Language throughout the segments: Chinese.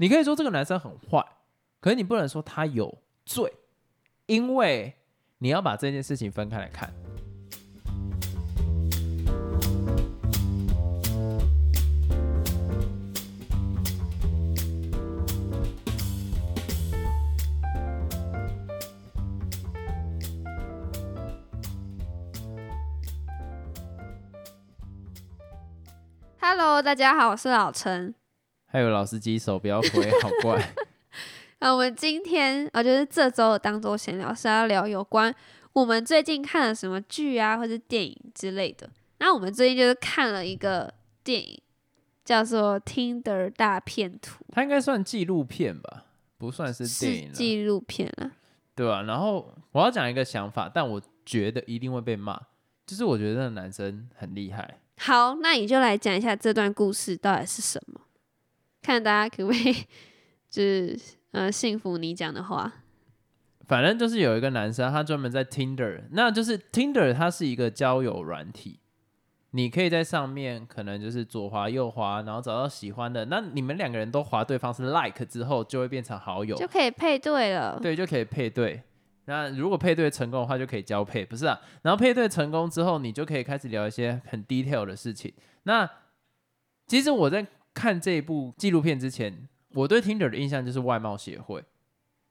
你可以说这个男生很坏，可是你不能说他有罪，因为你要把这件事情分开来看。Hello，大家好，我是老陈。还有老司机手不要挥，好怪。那我们今天，啊，就是这周的当周闲聊是要聊有关我们最近看了什么剧啊，或者电影之类的。那我们最近就是看了一个电影，叫做《Tinder 大片图》，它应该算纪录片吧，不算是电影，纪录片啊。对吧、然后我要讲一个想法，但我觉得一定会被骂，就是我觉得那个男生很厉害。好，那你就来讲一下这段故事到底是什么，看大家可不可以 就是呃信服你讲的话。反正就是有一个男生，他专门在 Tinder，那就是 Tinder，它是一个交友软体，你可以在上面可能就是左滑右滑，然后找到喜欢的，那你们两个人都滑对方是 like 之后，就会变成好友，就可以配对了。对，就可以配对。那如果配对成功的话，就可以交配，不是啊？然后配对成功之后，你就可以开始聊一些很 detail 的事情。那其实我在看这一部纪录片之前，我对 Tinder 的印象就是外貌协会，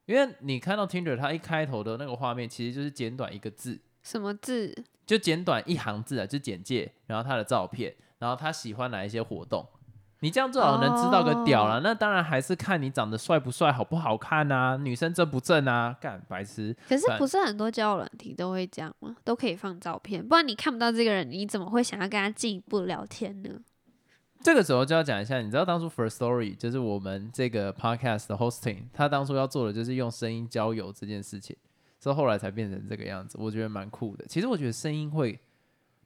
因为你看到 Tinder 它一开头的那个画面，其实就是简短一个字，什么字？就简短一行字啊，就简介，然后他的照片，然后他喜欢哪一些活动。你这样最好能知道个屌了。哦那当然还是看你长得帅不帅、好不好看啊，女生正不正啊，干白痴。可是不是很多交友软体都会这样吗？都可以放照片，不然你看不到这个人，你怎么会想要跟他进一步聊天呢？这个时候就要讲一下，你知道当初 First Story 就是我们这个 podcast 的 hosting，他当初要做的就是用声音交友这件事情，所以后来才变成这个样子，我觉得蛮酷的。其实我觉得声音会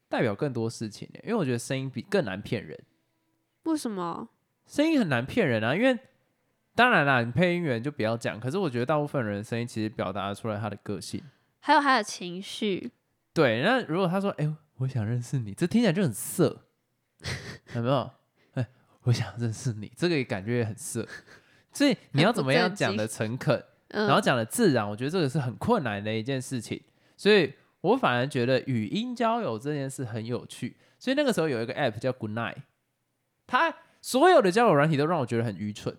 代表更多事情耶，因为我觉得声音比更难骗人，为什么？声音很难骗人啊。因为当然啦，你配音员就不要讲，可是我觉得大部分人的声音其实表达得出来他的个性。还有他的情绪，对，那如果他说：“哎、我想认识你”，这听起来就很色，有没有？哎，我想认识你，这个也感觉也很色。所以 你要怎么样讲的诚恳，嗯，然后讲的自然，我觉得这个是很困难的一件事情。所以我反而觉得语音交友这件事很有趣。所以那个时候有一个 app 叫 Good Night，它所有的交友软体都让我觉得很愚蠢，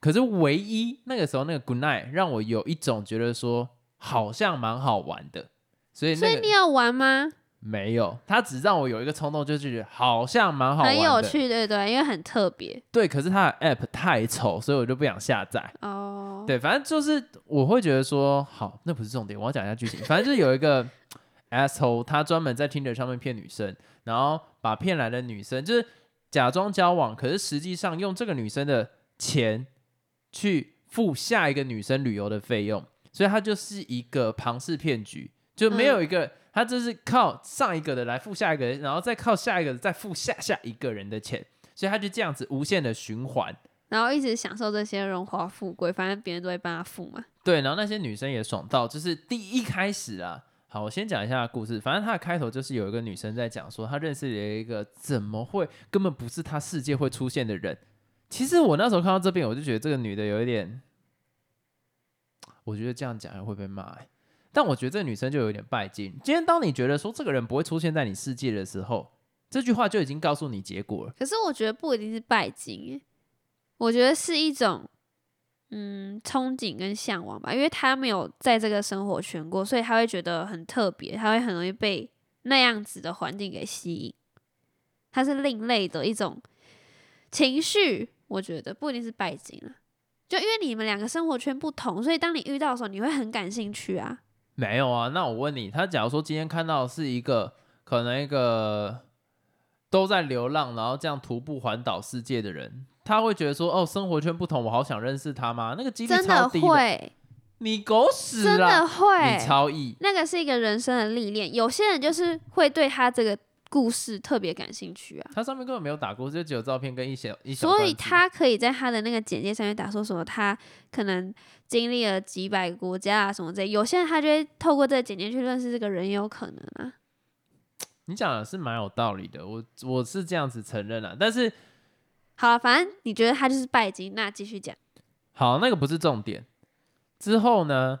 可是唯一那个时候那个 Good Night 让我有一种觉得说好像蛮好玩的。所以那个所以你要玩吗？没有，他只让我有一个冲动，就是觉得好像蛮好玩的，很有趣，对对？因为很特别对，可是他的 app 太丑，所以我就不想下载。哦。，对，反正就是我会觉得说，好，那不是重点，我要讲一下剧情。反正就是有一个 asshole，他专门在 Tinder 上面骗女生，然后把骗来的女生就是假装交往，可是实际上用这个女生的钱去付下一个女生旅游的费用，所以他就是一个庞氏骗局，就没有一个。他就是靠上一个的来付下一个人，然后再靠下一个的再付下下一个人的钱，所以他就这样子无限的循环。然后一直享受这些荣华富贵，反正别人都会帮他付嘛。对，然后那些女生也爽到，就是第一开始啊，好，我先讲一下故事。反正它的开头就是有一个女生在讲说，她认识了一个怎么会根本不是她世界会出现的人。其实我那时候看到这边，我就觉得这个女的有一点，我觉得这样讲会被骂、欸。但我觉得这个女生就有点拜金。今天当你觉得说这个人不会出现在你世界的时候，这句话就已经告诉你结果了。可是我觉得不一定是拜金，我觉得是一种嗯憧憬跟向往吧，因为他没有在这个生活圈过，所以他会觉得很特别，他会很容易被那样子的环境给吸引。他是另类的一种情绪，我觉得不一定是拜金啊。就因为你们两个生活圈不同，所以当你遇到的时候，你会很感兴趣啊。没有啊，那我问你，他假如说今天看到是一个可能一个都在流浪，然后这样徒步环岛世界的人，他会觉得说，哦，生活圈不同，我好想认识他吗？那个几率真的超低会，你狗屎真的！会，你超意，那个是一个人生的历练。有些人就是会对他这个故事特别感兴趣啊，他上面根本没有打过，就只有照片跟一些一小所以他可以在他的那个简介上面打说什么他可能经历了几百个国家啊什么之类。有些人他就会透过这个简介去认识这个人，也有可能啊。你讲的是蛮有道理的，我我是这样子承认了，但是好了，反正你觉得他就是拜金，那继续讲。好，那个不是重点。之后呢，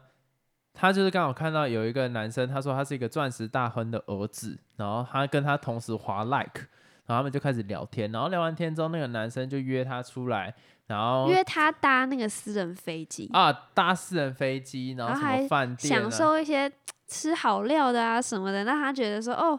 他就是刚好看到有一个男生，他说他是一个钻石大亨的儿子，然后他跟他同时滑 like，然后他们就开始聊天，然后聊完天之后，那个男生就约他出来，然后约他搭那个私人飞机，啊搭私人飞机，然后什么饭店、啊、享受一些吃好料的啊什么的，让他觉得说哦，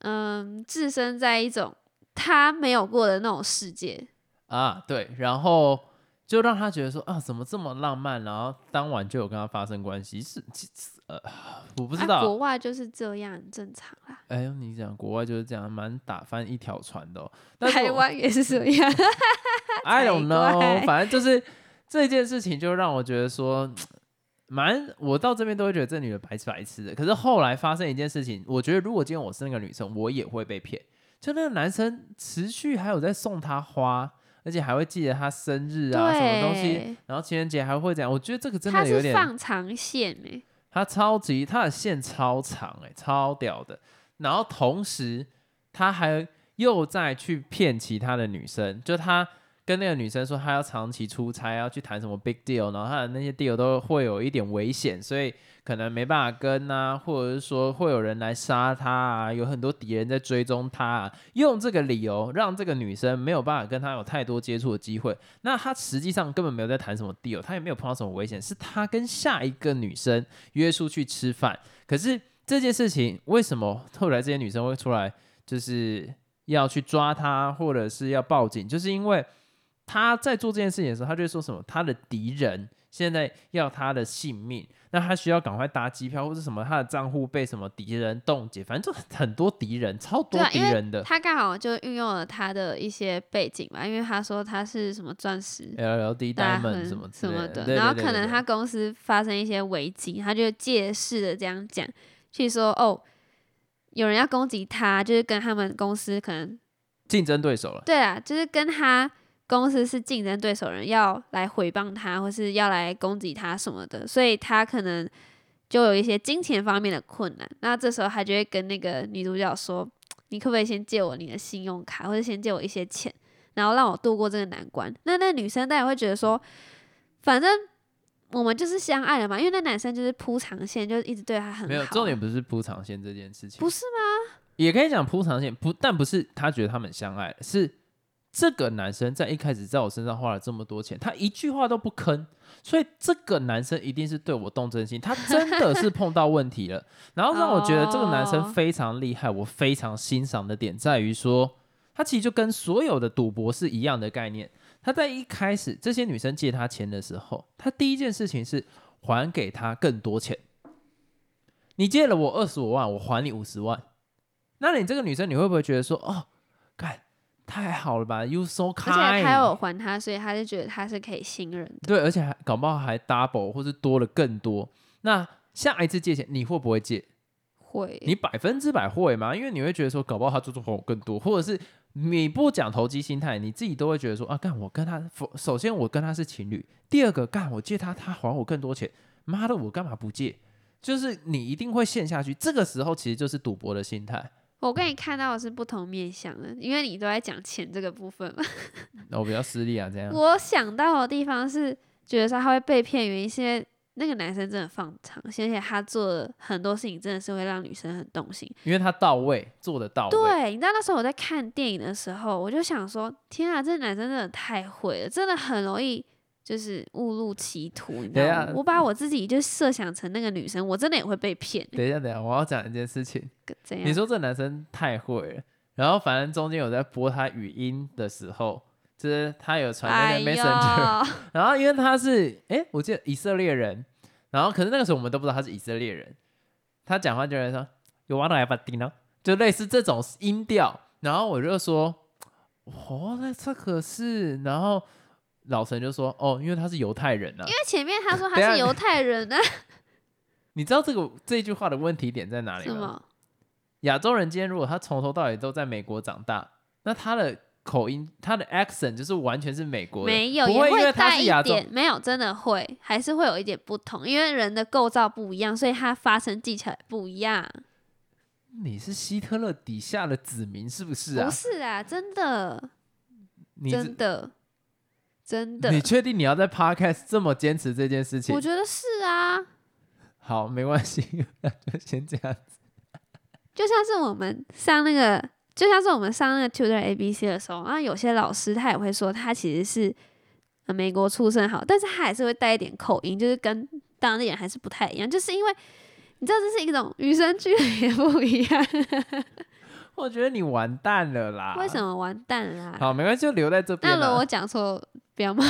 嗯，置身在一种他没有过的那种世界。啊，对，然后就让他觉得说啊，怎么这么浪漫？然后当晚就有跟他发生关系，是其实呃，我不知啊，道，国外就是这样，很正常啦。哎呦，你讲国外就是这样，蛮打翻一条船的、哦。台湾也是这样，I don't know，反正就是这件事情就让我觉得说，蛮我到这边都会觉得这女的白痴白痴的。可是后来发生一件事情，我觉得如果今天我是那个女生，我也会被骗。就那个男生持续还有在送她花，而且还会记得他生日啊，什么东西，然后情人节还会这样。我觉得这个真的有点，放长线哎、他超级他的线超长哎、超屌的。然后同时他还又在去骗其他的女生，就他跟那个女生说他要长期出差，要去谈什么 big deal，然后他的那些 deal 都会有一点危险，所以可能没办法跟啊，或者是说会有人来杀他啊，有很多敌人在追踪他啊，用这个理由让这个女生没有办法跟他有太多接触的机会。那他实际上根本没有在谈什么 deal，他也没有碰到什么危险，是他跟下一个女生约出去吃饭，可是这件事情为什么后来这些女生会出来，就是要去抓他，或者是要报警，就是因为他在做这件事情的时候，他就会说什么他的敌人现在要他的性命，那他需要赶快搭机票或者什么，他的账户被什么敌人冻结，反正就很多敌人，超多敌人的。他刚好就运用了他的一些背景嘛，因为他说他是什么钻石 LLD 大 Diamond 什么什么的，然后可能他公司发生一些危机，他就借势的这样讲，去说哦，有人要攻击他，就是跟他们公司可能竞争对手了。对啊，就是跟他公司是竞争对手人要来诽谤他，或是要来攻击他什么的，所以他可能就有一些金钱方面的困难。那这时候他就会跟那个女主角说：“你可不可以先借我你的信用卡，或者先借我一些钱，然后让我度过这个难关？”那那女生当然会觉得说，反正。我们就是相爱了嘛，因为那男生就是铺长线，就是一直对她很好。没有，重点不是铺长线这件事情，不是吗？也可以讲铺长线，不，但不是他觉得他们相爱了，是这个男生在一开始在我身上花了这么多钱，他一句话都不吭，所以这个男生一定是对我动真心，他真的是碰到问题了。然后让我觉得这个男生哦非常厉害，我非常欣赏的点在于说，他其实就跟所有的赌博是一样的概念。他在一开始这些女生借他钱的时候，他第一件事情是还给他更多钱。你借了我二十五万，我还你五十万。那你这个女生，你会不会觉得说，哦，干太好了吧，You so 而 kind，而且他有还他，所以他就觉得他是可以信任的。对，而且还搞不好还 double 或是多了更多。那下一次借钱，你会不会借？会，你百分之百会吗？因为你会觉得说，搞不好他就是还我更多，或者是你不讲投机心态，你自己都会觉得说，啊，干我跟他，首先我跟他是情侣，第二个干我借他，他还我更多钱，妈的，我干嘛不借？就是你一定会陷下去，这个时候其实就是赌博的心态。我跟你看到的是不同面向的，因为你都在讲钱这个部分嘛。那我比较失利啊，这样。我想到的地方是，觉得说他会被骗，原因是因为那个男生真的放长线，而且他做了很多事情，真的是会让女生很动心。因为他到位，做得到位。对，你知道那时候我在看电影的时候，我就想说，天啊，这男生真的太会了，真的很容易就是误入歧途，你知道吗？我把我自己就设想成那个女生，我真的也会被骗、欸。等一下，等一下，我要讲一件事情。怎样？你说这男生太会了，然后反正中间有在播他语音的时候，就是他有传哎那个，Messenger，然后因为他是哎，我记得以色列人，然后可是那个时候我们都不知道他是以色列人，他讲话就会说有瓦来巴蒂呢，就类似这种音调，然后我就说哦，那这可是，然后老陈就说哦，因为他是犹太人啊因，为前面他说他 是犹太人啊，你知道这个这句话的问题点在哪里吗？亚洲人今天如果他从头到尾都在美国长大，那他的口音、他的 accent 就是完全是美国的，没有，不也会因为他带一是亚洲，点，没有，真的会，还是会有一点不同，因为人的构造不一样，所以他发声技巧也不一样。你是希特勒底下的子民是不是啊不？是啊，真的，你真的，真的你，确定你要在 podcast 这么坚持这件事情我？觉得是啊。好，没关系，那 就先这样子。就像是我们上那个，就像是我们上那个 Tutor A B C 的时候，然后有些老师他也会说他其实是呃美国出生好，但是他还是会带一点口音，就是跟当地人还是不太一样，就是因为你知道这是一种与生俱来也不一样。我觉得你完蛋了啦！为什？么完蛋啦？好，没关系，就留在这边啦。那如果我讲错，不要骂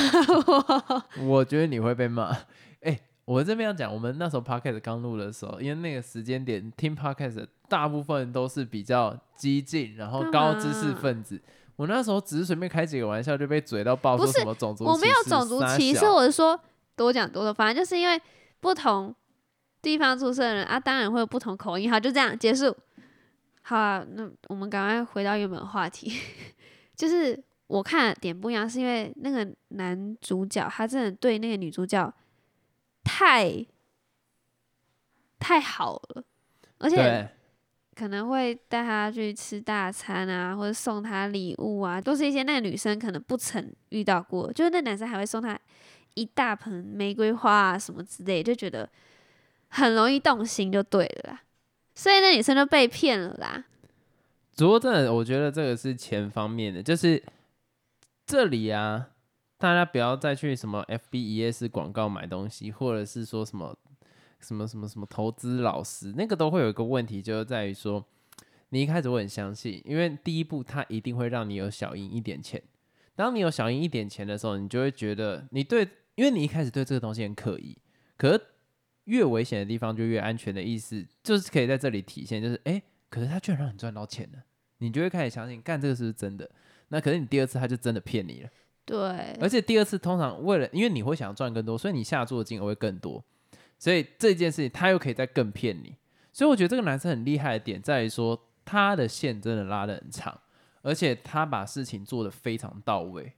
我。我觉得你会被骂。哎、我这边要讲，我们那时候 podcast 刚录的时候，因为那个时间点听 podcast 大部分都是比较激进，然后高知识分子。我那时候只是随便开几个玩笑，就被嘴到爆，不是说什么种族歧视我没有种族歧视，我是说多讲多说，反正就是因为不同地方出生的人啊，当然会有不同口音。好，就这样结束。好啊，那我们赶快回到原本话题，就是我看点不一样，是因为那个男主角他真的对那个女主角太太好了，而且，可能会带她去吃大餐啊，或者送她礼物啊，都是一些那个女生可能不曾遇到过。就是那男生还会送她一大盆玫瑰花啊什么之类，就觉得很容易动心，就对了啦。所以那女生就被骗了啦。不过真的，我觉得这个是钱方面的，就是这里啊，大家不要再去什么 FB 一页式广告买东西，或者是说什么什么什么什么投资老师，那个都会有一个问题，就是在于说，你一开始会很相信，因为第一步他一定会让你有小赢一点钱。当你有小赢一点钱的时候，你就会觉得你对，因为你一开始对这个东西很可疑，可是越危险的地方就越安全的意思，就是可以在这里体现，就是哎、诶可是他居然让你赚到钱了。你就会开始相信，干这个是不是真的？那可是你第二次他就真的骗你了，对，而且第二次通常为了，因为你会想要赚更多，所以你下注的金额会更多，所以这件事情他又可以再更骗你。所以我觉得这个男生很厉害的点在于说，他的线真的拉得很长，而且他把事情做得非常到位。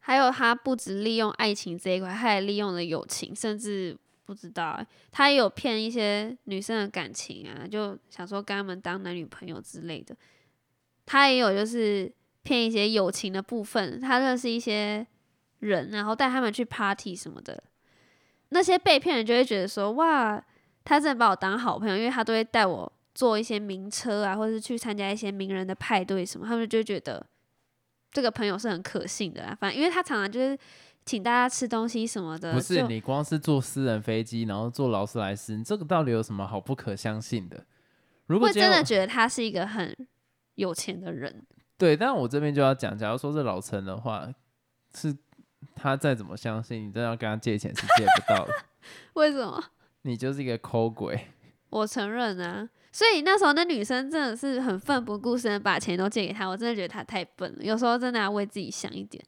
还有他不止利用爱情这一块，他还利用了友情，甚至不知道他也有骗一些女生的感情啊，就想说跟他们当男女朋友之类的。他也有就是骗一些友情的部分，他认识一些人，然后带他们去 party 什么的。那些被骗人就会觉得说，哇，他真的把我当好朋友，因为他都会带我坐一些名车啊，或者是去参加一些名人的派对什么，他们就觉得这个朋友是很可信的啦。反正因为他常常就是请大家吃东西什么的，不是你光是坐私人飞机，然后坐劳斯莱斯，你这个到底有什么好不可相信的？如果真的觉得他是一个很有钱的人。对，但我这边就要讲，假如说是老陈的话，是他再怎么相信，你真的要跟他借钱是借不到的，为什么？你就是一个抠鬼。我承认啊。所以那时候那女生真的是很奋不顾身把钱都借给他，我真的觉得他太笨了。有时候真的要为自己想一点，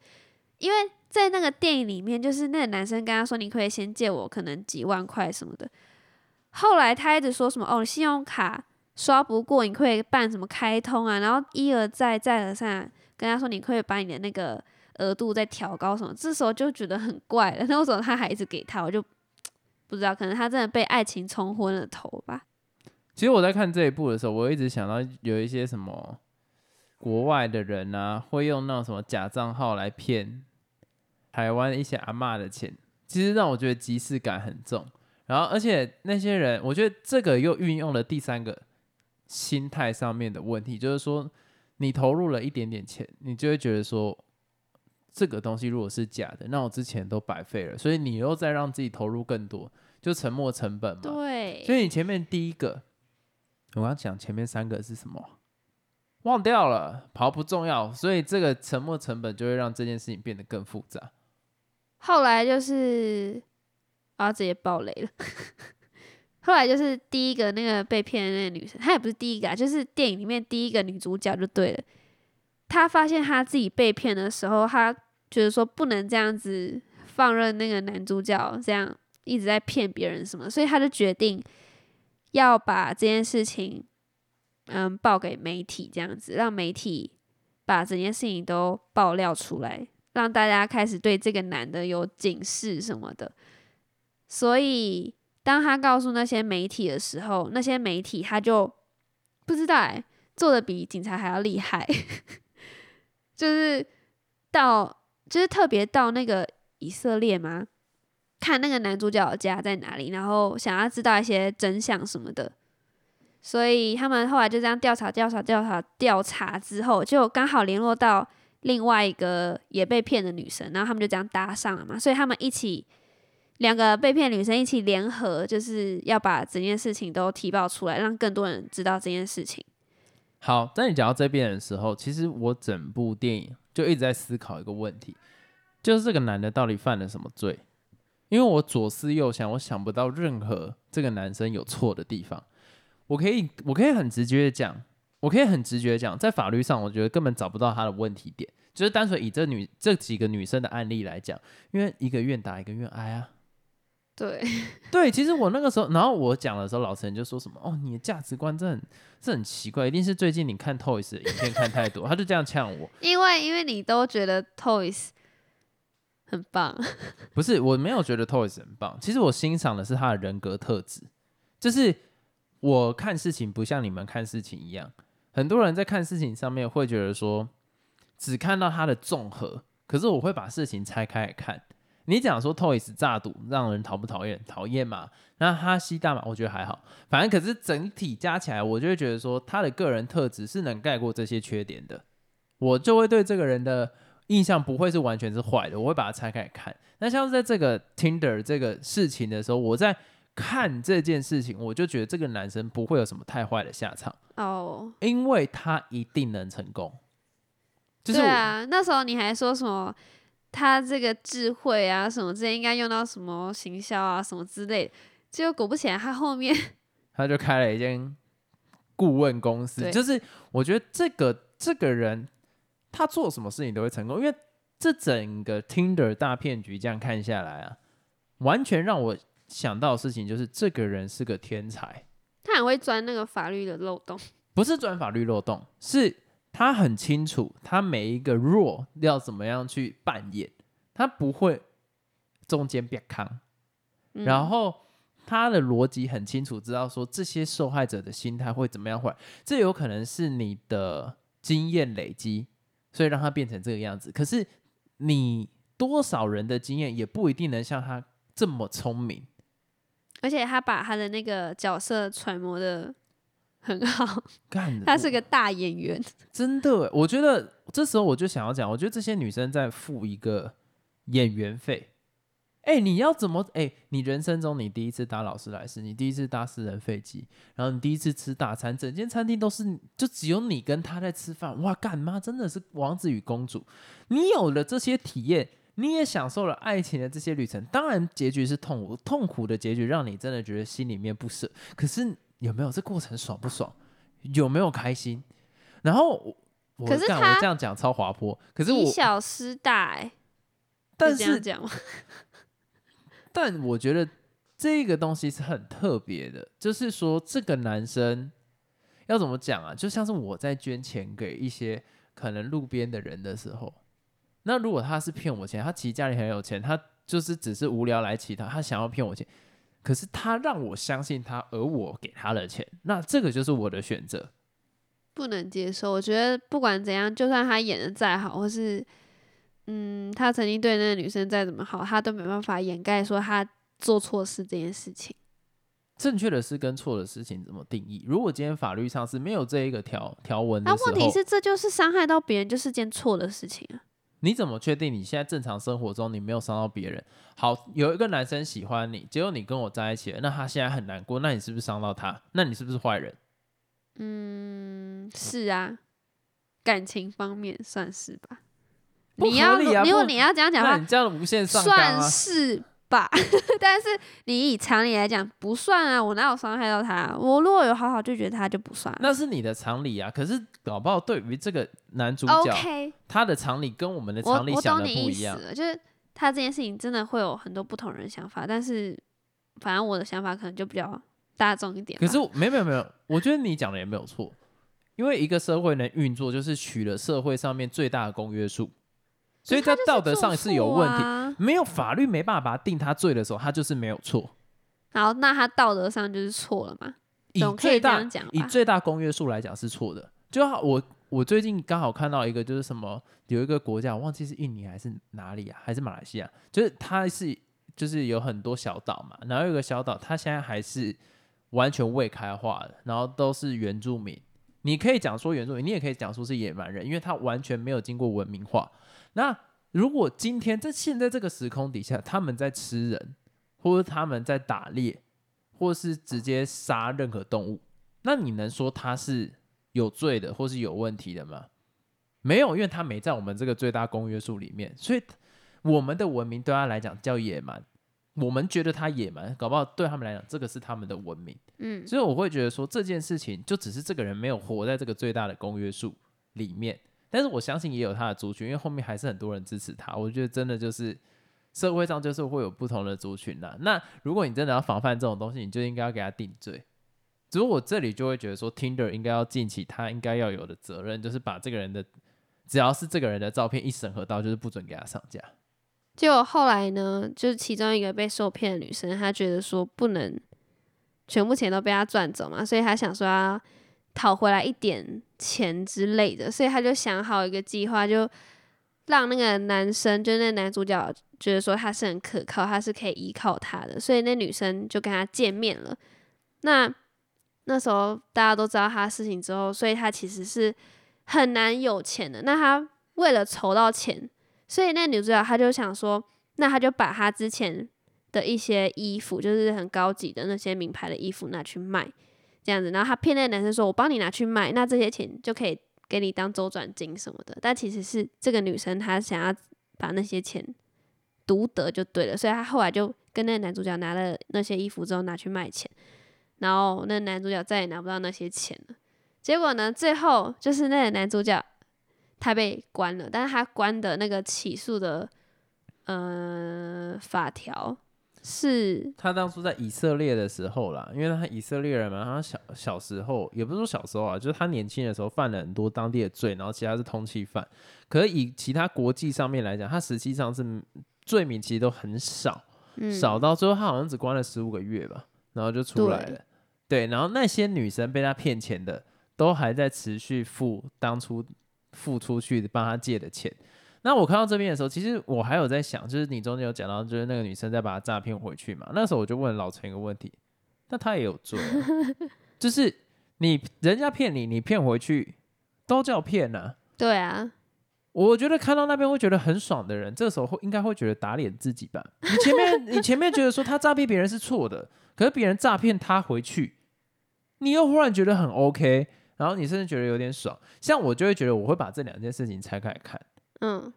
因为在那个电影里面，就是那个男生跟他说：“你可以先借我可能几万块什么的。”后来他一直说什么：“哦，信用卡刷不过，你可以办什么开通啊？”然后一而再再而三跟他说：“你可以把你的那个额度再调高什么。”这时候就觉得很怪了。那为什么他还一直给他？我就不知道，可能他真的被爱情冲昏了头吧。其实我在看这一部的时候，我一直想到有一些什么国外的人啊，会用那种什么假账号来骗台湾一些阿妈的钱，其实让我觉得即视感很重。然后，而且那些人，我觉得这个又运用了第三个心态上面的问题，就是说你投入了一点点钱，你就会觉得说这个东西如果是假的，那我之前都白费了，所以你又再让自己投入更多，就沉没成本嘛。对，所以你前面第一个，我刚讲前面三个是什么？忘掉了，跑不重要。所以这个沉没成本就会让这件事情变得更复杂。后来就是啊，直接爆雷了。后来就是第一个那个被骗的那个女生，她也不是第一个啊，就是电影里面第一个女主角就对了。她发现她自己被骗的时候，她觉得说不能这样子放任那个男主角这样一直在骗别人什么，所以她就决定要把这件事情嗯报给媒体，这样子让媒体把整件事情都爆料出来，让大家开始对这个男的有警示什么的。所以当他告诉那些媒体的时候，那些媒体他就不知道哎、做的比警察还要厉害，就是到，就是特别到那个以色列吗？看那个男主角的家在哪里，然后想要知道一些真相什么的。所以他们后来就这样调查、调查、调查、调查之后，就刚好联络到另外一个也被骗的女生，然后他们就这样搭上了嘛。所以他们一起两个被骗女生一起联合，就是要把整件事情都提报出来，让更多人知道这件事情。好，在你讲到这边的时候，其实我整部电影就一直在思考一个问题，就是这个男的到底犯了什么罪？因为我左思右想，我想不到任何这个男生有错的地方。我可以，我可以很直觉的讲，我可以很直觉讲，在法律上，我觉得根本找不到他的问题点，就是单纯以这女这几个女生的案例来讲，因为一个愿打一个愿挨啊。对 对，其实我那个时候，然后我讲的时候，老陈就说什么：“哦，你的价值观真很，这很奇怪，一定是最近你看 Toys 的影片看太多。”他就这样呛我，因为因为你都觉得 Toys 很棒，不是我没有觉得 Toys 很棒，其实我欣赏的是他的人格特质，就是。我看事情不像你们看事情一样，很多人在看事情上面会觉得说，只看到它的综合，可是我会把事情拆开来看。你讲说 Toys 炸赌让人讨不讨厌？讨厌嘛？那他吸大麻，我觉得还好。反正可是整体加起来，我就会觉得说，他的个人特质是能盖过这些缺点的。我就会对这个人的印象不会是完全是坏的，我会把它拆开来看。那像是在这个 Tinder 这个事情的时候，我在。看这件事情，我就觉得这个男生不会有什么太坏的下场哦，因为他一定能成功。对啊，那时候你还说什么他这个智慧啊什么之类应该用到什么行销啊什么之类，结果果不其然，他后面 他就开了一间顾问公司。就是我觉得这个这个人他做什么事情都会成功，因为这整个 Tinder 大骗局这样看下来啊，完全让我。想到的事情就是这个人是个天才，他很会钻那个法律的漏洞，不是钻法律漏洞，是他很清楚他每一个弱要怎么样去扮演，他不会中间变康，然后他的逻辑很清楚，知道说这些受害者的心态会怎么样坏，这有可能是你的经验累积，所以让他变成这个样子。可是你多少人的经验也不一定能像他这么聪明。而且他把他的那个角色揣摩的很好，他是个大演员，真的。我觉得这时候我就想要讲，我觉得这些女生在付一个演员费。哎，你要怎么？哎，你人生中你第一次搭劳斯莱斯，你第一次搭私人飞机，然后你第一次吃大餐，整间餐厅都是就只有你跟他在吃饭，哇，干妈真的是王子与公主。你有了这些体验。你也享受了爱情的这些旅程，当然结局是痛苦，痛苦的结局让你真的觉得心里面不舍。可是有没有这过程爽不爽？有没有开心？然后我，是我这样讲超滑坡，可是我小失大哎。但是讲，但我觉得这个东西是很特别的，就是说这个男生要怎么讲啊？就像是我在捐钱给一些可能路边的人的时候。那如果他是骗我钱，他其实家里很有钱，他就是只是无聊来乞讨，他想要骗我钱，可是他让我相信他，而我给他的钱，那这个就是我的选择，不能接受。我觉得不管怎样，就算他演的再好，或是嗯，他曾经对那个女生再怎么好，他都没办法掩盖说他做错事这件事情。正确的事跟错的事情怎么定义？如果今天法律上是没有这一个条条文的那问题是这就是伤害到别人，就是件错的事情啊。你怎么确定你现在正常生活中你没有伤到别人？好，有一个男生喜欢你，结果你跟我在一起了，那他现在很难过，那你是不是伤到他？那你是不是坏人？嗯，是啊，感情方面算是吧。你要如果你要这样讲话，你这样无限上算是。吧，但是你以常理来讲不算啊，我哪有伤害到他？我如果有好好拒绝他就不算。那是你的常理啊，可是搞不好对于这个男主角，他的常理跟我们的常理想的不一样。就是他这件事情真的会有很多不同人想法，但是反正我的想法可能就比较大众一点。可是没有没有没有，我觉得你讲的也没有错，因为一个社会能运作，就是取了社会上面最大的公约数。所以在道德上是有问题，没有法律没办法把他定他罪的时候，他就是没有错。好，那他道德上就是错了嘛？以最大以最大公约数来讲是错的。就好我我最近刚好看到一个，就是什么有一个国家，我忘记是印尼还是哪里啊，还是马来西亚，就是它是就是有很多小岛嘛，然后有个小岛，它现在还是完全未开化的，然后都是原住民。你可以讲说原住民，你也可以讲说是野蛮人，因为它完全没有经过文明化。那如果今天在现在这个时空底下，他们在吃人，或者他们在打猎，或是直接杀任何动物，那你能说他是有罪的，或是有问题的吗？没有，因为他没在我们这个最大公约数里面，所以我们的文明对他来讲叫野蛮。我们觉得他野蛮，搞不好对他们来讲，这个是他们的文明。嗯，所以我会觉得说这件事情就只是这个人没有活在这个最大的公约数里面，但是我相信也有他的族群，因为后面还是很多人支持他。我觉得真的就是社会上就是会有不同的族群啦。那如果你真的要防范这种东西，你就应该要给他定罪。只不过我这里就会觉得说，Tinder 应该要尽起他应该要有的责任，就是把这个人的只要是这个人的照片一审核到，就是不准给他上架。结果后来呢，就是其中一个被受骗的女生，她觉得说不能全部钱都被他赚走嘛，所以她想说讨回来一点钱之类的，所以他就想好一个计划，就让那个男生，就那男主角觉得说他是很可靠，他是可以依靠他的，所以那女生就跟他见面了。那那时候大家都知道他的事情之后，所以他其实是很难有钱的。那他为了筹到钱。所以那女主角她就想说，那她就把她之前的一些衣服，就是很高级的那些名牌的衣服拿去卖，这样子。然后他骗那个男生说：“我帮你拿去卖，那这些钱就可以给你当周转金什么的。”但其实是这个女生她想要把那些钱独得就对了，所以她后来就跟那个男主角拿了那些衣服之后拿去卖钱，然后那男主角再也拿不到那些钱了。结果呢，最后就是那个男主角。他被关了，但是他关的那个起诉的呃法条是，他当初在以色列的时候啦，因为他以色列人嘛，他小小时候也不是说小时候啊，就是他年轻的时候犯了很多当地的罪，然后其他是通缉犯。可是以其他国际上面来讲，他实际上是罪名其实都很少，少到最后他好像只关了十五个月吧，然后就出来了。对，然后那些女生被他骗钱的，都还在持续付当初。付出去帮他借的钱，那我看到这边的时候，其实我还有在想，就是你中间有讲到，就是那个女生在把他诈骗回去嘛。那时候我就问老陈一个问题，那他也有做，就是你人家骗你，你骗回去都叫骗呢？对啊，我觉得看到那边会觉得很爽的人，这时候会应该会觉得打脸自己吧。你前面你前面觉得说他诈骗别人是错的，可是别人诈骗他回去，你又忽然觉得很 OK。然后你甚至觉得有点爽，像我就会觉得我会把这两件事情拆开来看，嗯，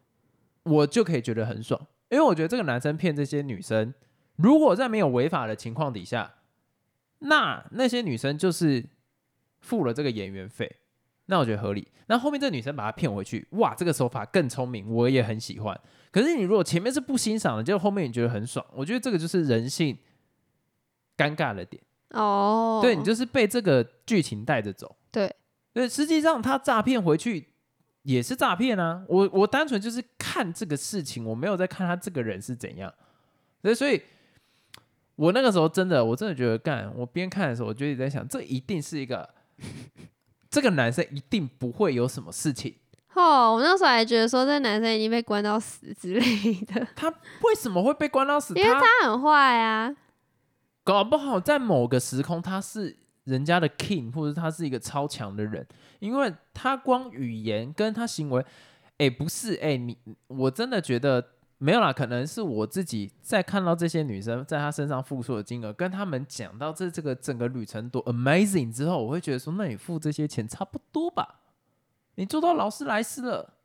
我就可以觉得很爽，因为我觉得这个男生骗这些女生，如果在没有违法的情况底下，那那些女生就是付了这个演员费，那我觉得合理。那后面这女生把他骗回去，哇，这个手法更聪明，我也很喜欢。可是你如果前面是不欣赏的，结果后面你觉得很爽，我觉得这个就是人性尴尬的点哦。对你就是被这个剧情带着走。对，对，实际上他诈骗回去也是诈骗啊！我我单纯就是看这个事情，我没有在看他这个人是怎样。所以，所以我那个时候真的，我真的觉得干。我边看的时候，我就一直在想，这一定是一个 这个男生一定不会有什么事情。哦，我那时候还觉得说，这男生已经被关到死之类的。他为什么会被关到死？因为他很坏啊！搞不好在某个时空他是。人家的 king，或者他是一个超强的人，因为他光语言跟他行为，哎，不是，哎，你我真的觉得没有啦，可能是我自己在看到这些女生在他身上付出的金额，跟他们讲到这这个整个旅程多 amazing 之后，我会觉得说，那你付这些钱差不多吧？你坐到劳斯莱斯了，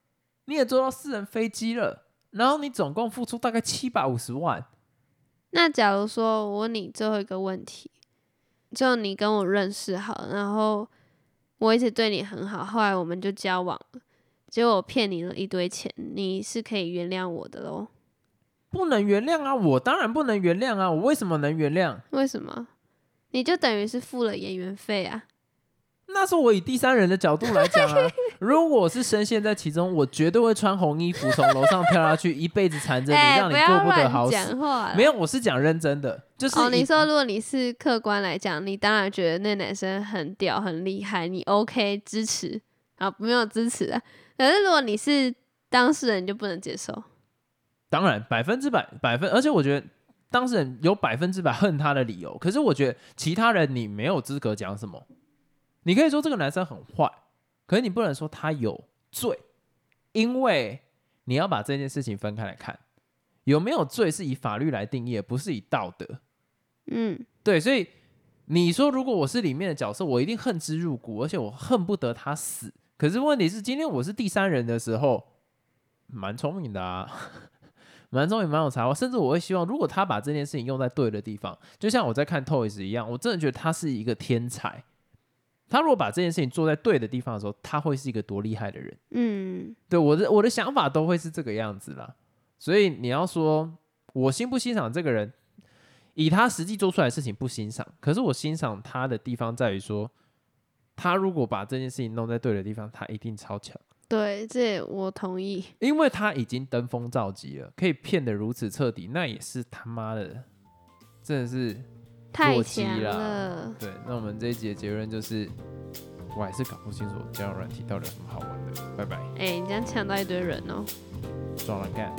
你也坐到私人飞机了，然后你总共付出大概七百五十万。那假如说我问你最后一个问题。就你跟我认识好，然后我一直对你很好，后来我们就交往了，结果我骗你了一堆钱，你是可以原谅我的喽？不能原谅啊！我当然不能原谅啊！我为什么能原谅？为什么？你就等于是付了演员费啊！那是我以第三人的角度来讲啊，如果是深陷在其中，我绝对会穿红衣服从楼上跳下去，一辈子缠着你，让你过不得好死。没有，我是讲认真的，就是哦，你说如果你是客观来讲，你当然觉得那男生很屌很厉害，你 OK 支持啊，没有支持啊。可是如果你是当事人，你就不能接受。当然百分之百百分，而且我觉得当事人有百分之百恨他的理由。可是我觉得其他人你没有资格讲什么。你可以说这个男生很坏，可是你不能说他有罪，因为你要把这件事情分开来看。有没有罪是以法律来定义，不是以道德。嗯，对，所以你说如果我是里面的角色，我一定恨之入骨，而且我恨不得他死。可是问题是，今天我是第三人的时候，蛮聪明的啊，蛮聪明，蛮有才华，甚至我会希望，如果他把这件事情用在对的地方，就像我在看 Toys 一样，我真的觉得他是一个天才。他如果把这件事情做在对的地方的时候，他会是一个多厉害的人。嗯，对我的我的想法都会是这个样子啦。所以你要说我欣不欣赏这个人，以他实际做出来的事情不欣赏，可是我欣赏他的地方在于说，他如果把这件事情弄在对的地方，他一定超强。对，这我同意。因为他已经登峰造极了，可以骗得如此彻底，那也是他妈的，真的是太强了。对。那我们这一集的结论就是，我还是搞不清楚交友软体到底有什么好玩的。拜拜，哎、你这样抢到一堆人哦。撞了干。